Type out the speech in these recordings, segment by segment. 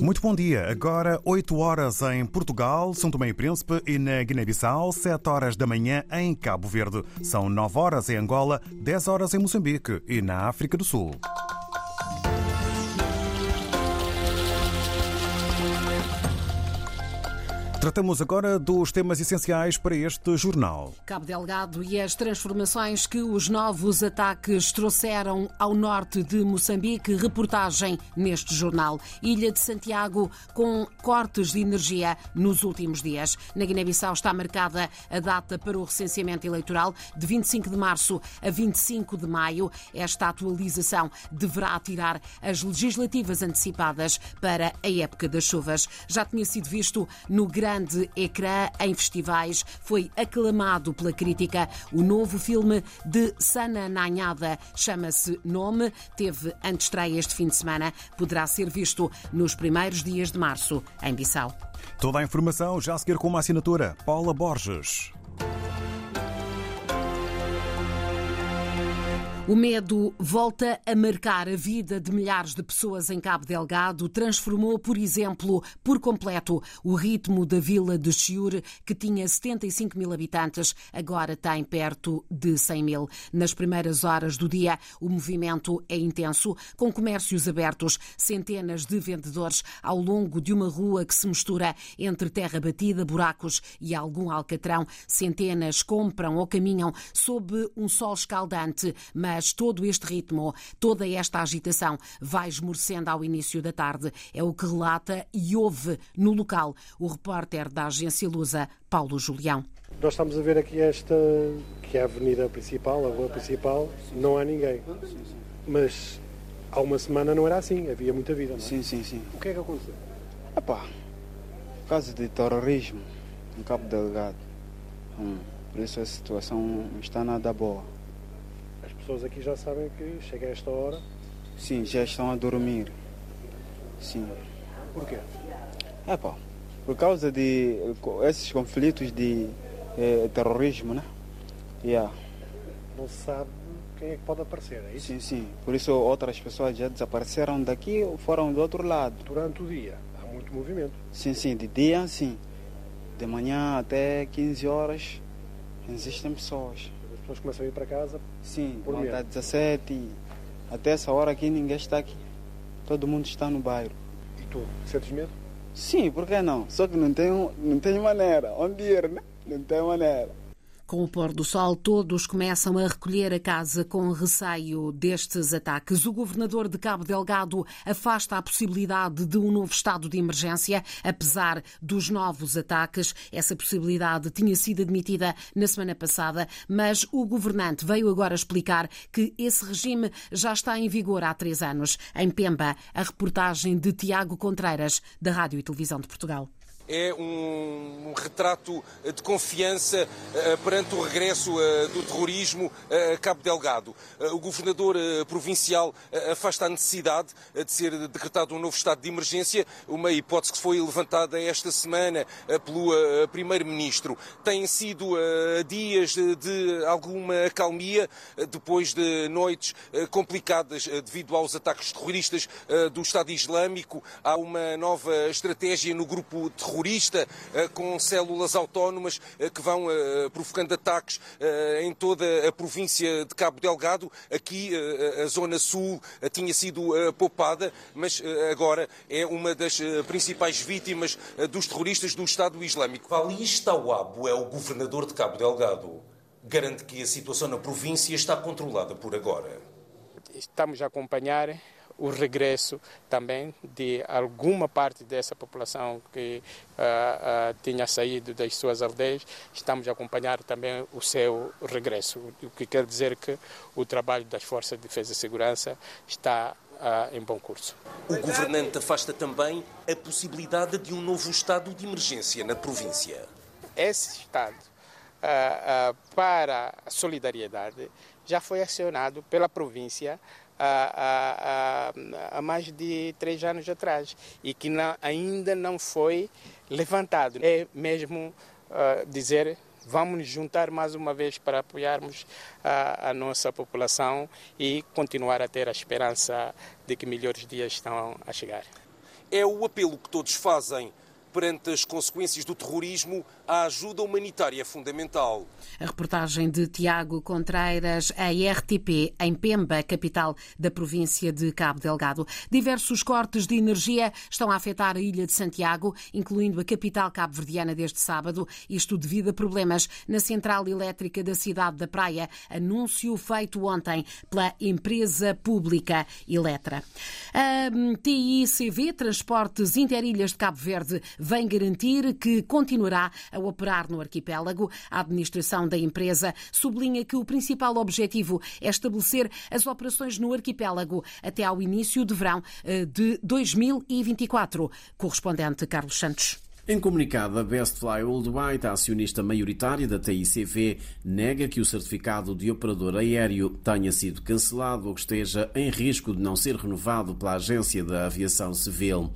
Muito bom dia. Agora 8 horas em Portugal, São Tomé e Príncipe e na Guiné-Bissau, 7 horas da manhã em Cabo Verde. São 9 horas em Angola, 10 horas em Moçambique e na África do Sul. Tratamos agora dos temas essenciais para este jornal. Cabo Delgado e as transformações que os novos ataques trouxeram ao norte de Moçambique. Reportagem neste jornal. Ilha de Santiago com cortes de energia nos últimos dias. Na Guiné-Bissau está marcada a data para o recenseamento eleitoral de 25 de março a 25 de maio. Esta atualização deverá tirar as legislativas antecipadas para a época das chuvas. Já tinha sido visto no grande grande ecrã em festivais. Foi aclamado pela crítica. O novo filme de Sana Nanhada chama-se Nome. Teve antestreia este fim de semana. Poderá ser visto nos primeiros dias de março em Bissau. Toda a informação já a seguir com uma assinatura. Paula Borges. O medo volta a marcar a vida de milhares de pessoas em Cabo Delgado. Transformou, por exemplo, por completo o ritmo da vila de Chiure, que tinha 75 mil habitantes, agora tem perto de 100 mil. Nas primeiras horas do dia, o movimento é intenso, com comércios abertos, centenas de vendedores ao longo de uma rua que se mistura entre terra batida, buracos e algum alcatrão. Centenas compram ou caminham sob um sol escaldante, mas mas todo este ritmo, toda esta agitação vai esmorecendo ao início da tarde. É o que relata e ouve no local o repórter da agência Lusa, Paulo Julião. Nós estamos a ver aqui esta, que é a avenida principal, a rua principal, não há ninguém. Mas há uma semana não era assim, havia muita vida, não é? Sim, sim, sim. O que é que aconteceu? Epá, caso de terrorismo em Cabo Delgado. Hum, por isso a situação não está nada boa pessoas aqui já sabem que chega a esta hora. Sim, já estão a dormir. Sim. Porquê? É pá, por causa de esses conflitos de eh, terrorismo, né? Yeah. Não se sabe quem é que pode aparecer, é isso? Sim, sim. Por isso outras pessoas já desapareceram daqui ou foram do outro lado. Durante o dia há muito movimento. Sim, sim. De dia, sim. De manhã até 15 horas existem pessoas pessoas começam a ir para casa. Sim, por medo. 17 até essa hora aqui ninguém está aqui. Todo mundo está no bairro. E tu, sentes medo? Sim, por que não? Só que não tem, não tem maneira. Onde ir, né? Não tem maneira. Com o pôr do sol, todos começam a recolher a casa com receio destes ataques. O governador de Cabo Delgado afasta a possibilidade de um novo estado de emergência, apesar dos novos ataques. Essa possibilidade tinha sido admitida na semana passada, mas o governante veio agora explicar que esse regime já está em vigor há três anos. Em Pemba, a reportagem de Tiago Contreiras, da Rádio e Televisão de Portugal é um, retrato de confiança uh, perante o regresso uh, do terrorismo a Cabo Delgado. O governador provincial afasta a necessidade de ser decretado um novo estado de emergência, uma hipótese que foi levantada esta semana pelo primeiro-ministro. Têm sido dias de alguma acalmia depois de noites complicadas devido aos ataques terroristas do Estado Islâmico. Há uma nova estratégia no grupo terrorista terrorista eh, com células autónomas eh, que vão eh, provocando ataques em toda a província de Cabo Delgado. Aqui a zona sul tinha sido poupada, mas agora é uma das principais vítimas dos terroristas do Estado Islâmico. Valis Tawabo é o governador de Cabo Delgado. Garante que a situação na província está controlada por agora. Estamos a acompanhar o regresso também de alguma parte dessa população que uh, uh, tinha saído das suas aldeias. Estamos a acompanhar também o seu regresso, o que quer dizer que o trabalho das Forças de Defesa e Segurança está uh, em bom curso. O governante afasta também a possibilidade de um novo estado de emergência na província. Esse estado para a solidariedade já foi acionado pela província há, há, há mais de três anos atrás e que não, ainda não foi levantado. É mesmo uh, dizer vamos nos juntar mais uma vez para apoiarmos a, a, nossa população e continuar a ter a esperança de que melhores dias estão a chegar. É o apelo que todos fazem perante as consequências do terrorismo, a ajuda humanitária é fundamental. A reportagem de Tiago Contreiras, a RTP, em Pemba, capital da província de Cabo Delgado. Diversos cortes de energia estão a afetar a ilha de Santiago, incluindo a capital cabo-verdiana desde sábado, isto devido a problemas na central elétrica da cidade da Praia, anúncio feito ontem pela empresa pública Eletra. A TICV, Transportes Interilhas de Cabo Verde, vem garantir que continuará a operar no arquipélago. A administração da empresa sublinha que o principal objetivo é estabelecer as operações no arquipélago até ao início de verão eh, de 2024. Correspondente Carlos Santos. Em comunicado, a Best Fly Worldwide, a acionista maioritária da TICV, nega que o certificado de operador aéreo tenha sido cancelado ou que esteja em risco de não ser renovado pela Agência da Aviação Civil.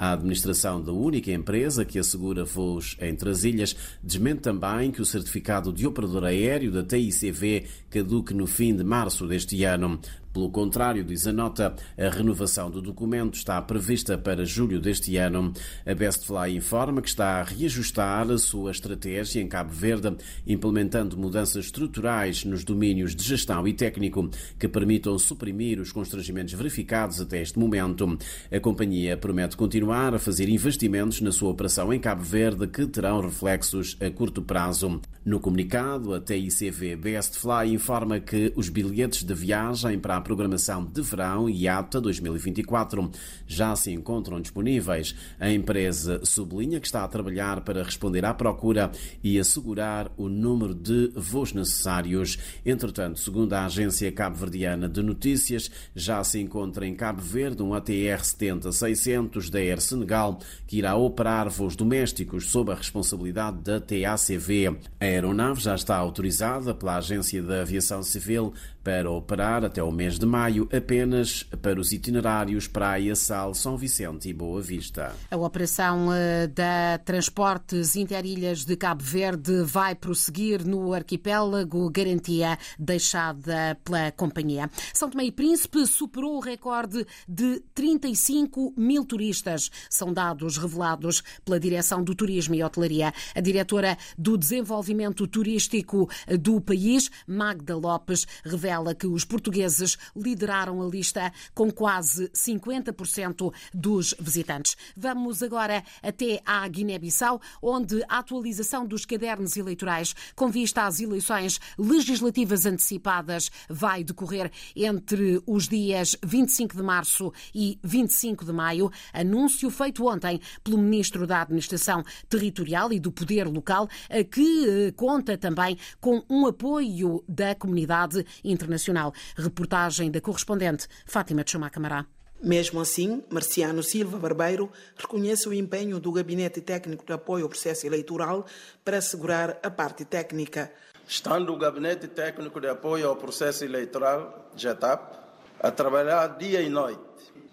A administração da única empresa que assegura voos entre as ilhas desmente também que o certificado de operador aéreo da TICV caduque no fim de março deste ano. Pelo contrário, diz a nota, a renovação do documento está prevista para julho deste ano. A Bestfly informa que está a reajustar a sua estratégia em Cabo Verde, implementando mudanças estruturais nos domínios de gestão e técnico que permitam suprimir os constrangimentos verificados até este momento. A companhia promete continuar a fazer investimentos na sua operação em Cabo Verde que terão reflexos a curto prazo. No comunicado, a TICV Bestfly informa que os bilhetes de viagem para a programação de verão e ATA 2024 já se encontram disponíveis. A empresa sublinha que está a trabalhar para responder à procura e assegurar o número de voos necessários. Entretanto, segundo a agência cabo-verdiana de notícias, já se encontra em Cabo Verde um ATR 70-600 da Air Senegal que irá operar voos domésticos sob a responsabilidade da TACV. A aeronave já está autorizada pela Agência da Aviação Civil para operar até o mês de maio apenas para os itinerários Praia, Sal, São Vicente e Boa Vista. A operação eh, da Transportes Interilhas de Cabo Verde vai prosseguir no arquipélago, garantia deixada pela companhia. São Tomé e Príncipe superou o recorde de 35 mil turistas. São dados revelados pela Direção do Turismo e Hotelaria. A diretora do Desenvolvimento Turístico do país, Magda Lopes, revela que os portugueses lideraram a lista com quase 50% dos visitantes. Vamos agora até à Guiné-Bissau, onde a atualização dos cadernos eleitorais com vista às eleições legislativas antecipadas vai decorrer entre os dias 25 de março e 25 de maio. Anúncio feito ontem pelo Ministro da Administração Territorial e do Poder Local, que eh, conta também com um apoio da comunidade internacional internacional. Reportagem da correspondente Fátima de Chumá Camará. Mesmo assim, Marciano Silva Barbeiro reconhece o empenho do Gabinete Técnico de Apoio ao Processo Eleitoral para assegurar a parte técnica. Estando o Gabinete Técnico de Apoio ao Processo Eleitoral, GETAP, a trabalhar dia e noite,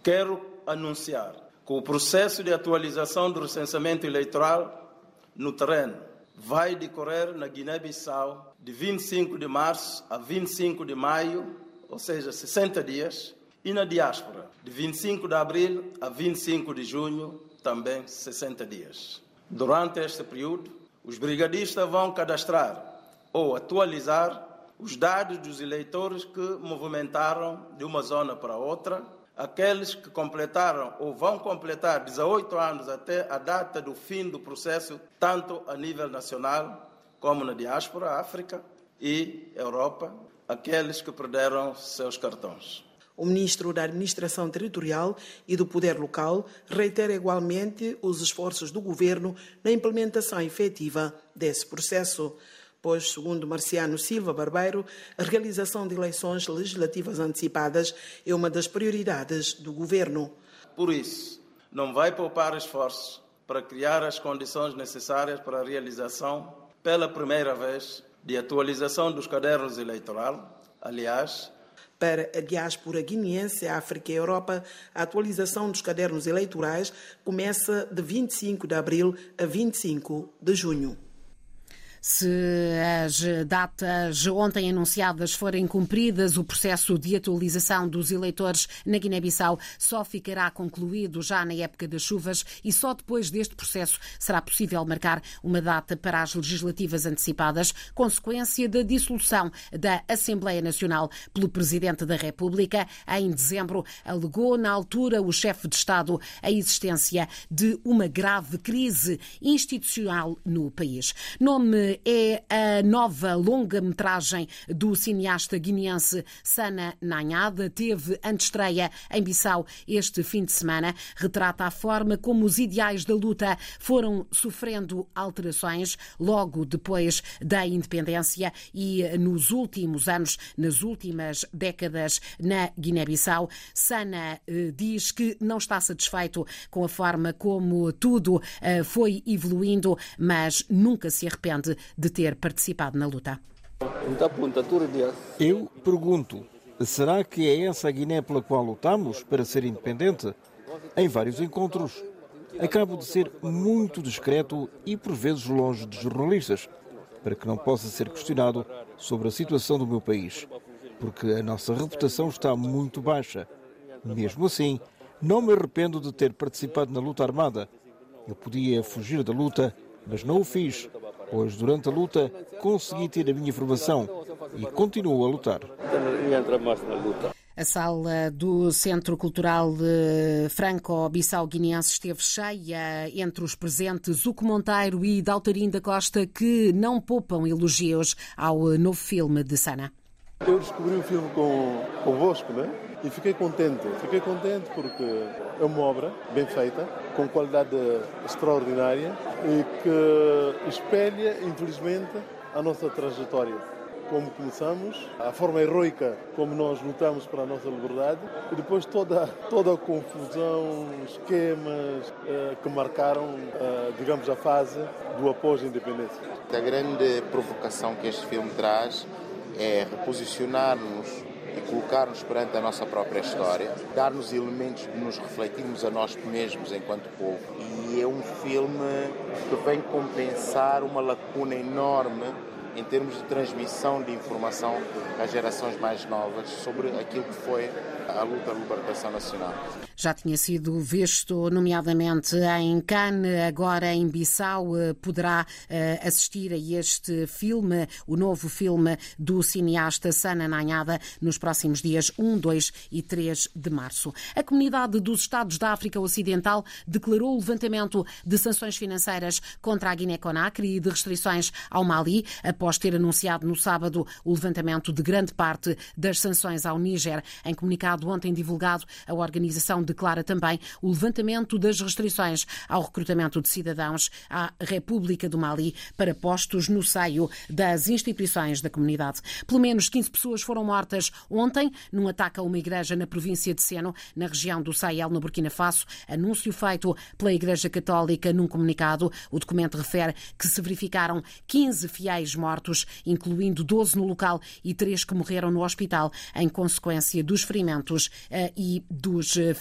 quero anunciar que o processo de atualização do recenseamento eleitoral no terreno vai decorrer na Guiné-Bissau de 25 de março a 25 de maio, ou seja, 60 dias, e na diáspora, de 25 de abril a 25 de junho, também 60 dias. Durante este período, os brigadistas vão cadastrar ou atualizar os dados dos eleitores que movimentaram de uma zona para outra, aqueles que completaram ou vão completar 18 anos até a data do fim do processo, tanto a nível nacional como na diáspora, África e Europa, aqueles que perderam seus cartões. O ministro da Administração Territorial e do Poder Local reitera igualmente os esforços do governo na implementação efetiva desse processo pois, segundo Marciano Silva Barbeiro, a realização de eleições legislativas antecipadas é uma das prioridades do governo. Por isso, não vai poupar esforços para criar as condições necessárias para a realização pela primeira vez, de atualização dos cadernos eleitoral. Aliás, para a diáspora guineense, África e Europa, a atualização dos cadernos eleitorais começa de 25 de abril a 25 de junho. Se as datas ontem anunciadas forem cumpridas, o processo de atualização dos eleitores na Guiné-Bissau só ficará concluído já na época das chuvas e só depois deste processo será possível marcar uma data para as legislativas antecipadas, consequência da dissolução da Assembleia Nacional pelo Presidente da República. Em dezembro, alegou na altura o chefe de Estado a existência de uma grave crise institucional no país. Nome é a nova longa-metragem do cineasta guineense Sana Nanhada. Teve antestreia em Bissau este fim de semana. Retrata a forma como os ideais da luta foram sofrendo alterações logo depois da independência e nos últimos anos, nas últimas décadas na Guiné-Bissau. Sana eh, diz que não está satisfeito com a forma como tudo eh, foi evoluindo, mas nunca se arrepende de ter participado na luta. Eu pergunto: será que é essa a Guiné pela qual lutamos para ser independente? Em vários encontros, acabo de ser muito discreto e por vezes longe de jornalistas, para que não possa ser questionado sobre a situação do meu país, porque a nossa reputação está muito baixa. Mesmo assim, não me arrependo de ter participado na luta armada. Eu podia fugir da luta, mas não o fiz, pois durante a luta consegui ter a minha formação e continuo a lutar. A sala do Centro Cultural Franco-Bissau-Guineense esteve cheia entre os presentes Uco Monteiro e Daltarim da Costa, que não poupam elogios ao novo filme de Sana. Eu descobri o filme com, convosco, né? E fiquei contente. Fiquei contente porque é uma obra bem feita, com qualidade extraordinária que espelha, infelizmente, a nossa trajetória. Como começamos, a forma heroica como nós lutamos para a nossa liberdade e depois toda, toda a confusão, esquemas eh, que marcaram, eh, digamos, a fase do após-independência. A grande provocação que este filme traz é reposicionar-nos e colocar-nos perante a nossa própria história, dar-nos elementos de nos refletirmos a nós mesmos enquanto povo. E é um filme que vem compensar uma lacuna enorme em termos de transmissão de informação às gerações mais novas sobre aquilo que foi a luta de libertação nacional. Já tinha sido visto, nomeadamente em Cannes, agora em Bissau, eh, poderá eh, assistir a este filme, o novo filme do cineasta Sana Nanhada, nos próximos dias 1, 2 e 3 de março. A comunidade dos Estados da África Ocidental declarou o levantamento de sanções financeiras contra a Guiné-Conakry e de restrições ao Mali, após ter anunciado no sábado o levantamento de grande parte das sanções ao Níger. Em comunicado ontem divulgado, a organização declara também o levantamento das restrições ao recrutamento de cidadãos à República do Mali para postos no seio das instituições da comunidade. Pelo menos 15 pessoas foram mortas ontem num ataque a uma igreja na província de Seno, na região do Sahel, no Burkina Faso. Anúncio feito pela Igreja Católica num comunicado. O documento refere que se verificaram 15 fiéis mortos, incluindo 12 no local e 3 que morreram no hospital em consequência dos ferimentos eh, e dos eh,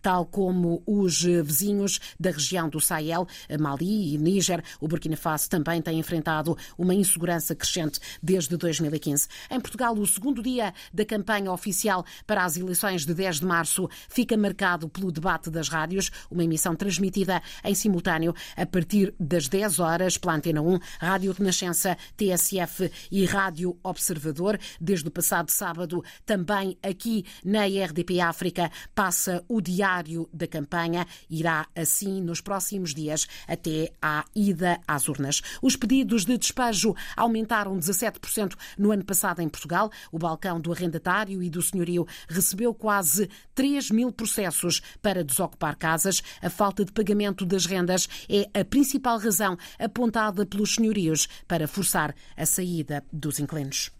tal como os vizinhos da região do Sahel, Mali e Níger. O Burkina Faso também tem enfrentado uma insegurança crescente desde 2015. Em Portugal, o segundo dia da campanha oficial para as eleições de 10 de março fica marcado pelo debate das rádios, uma emissão transmitida em simultâneo a partir das 10 horas pela Antena 1, Rádio Renascença, TSF e Rádio Observador. Desde o passado sábado, também aqui na RDP África, passa o diário da campanha. Irá assim nos próximos dias até à ida às urnas. Os pedidos de despejo aumentaram 17% no ano passado em Portugal. O balcão do arrendatário e do senhorio recebeu quase 3 mil processos para desocupar casas. A falta de pagamento das rendas é a principal razão apontada pelos senhorios para forçar a saída dos inquilinos.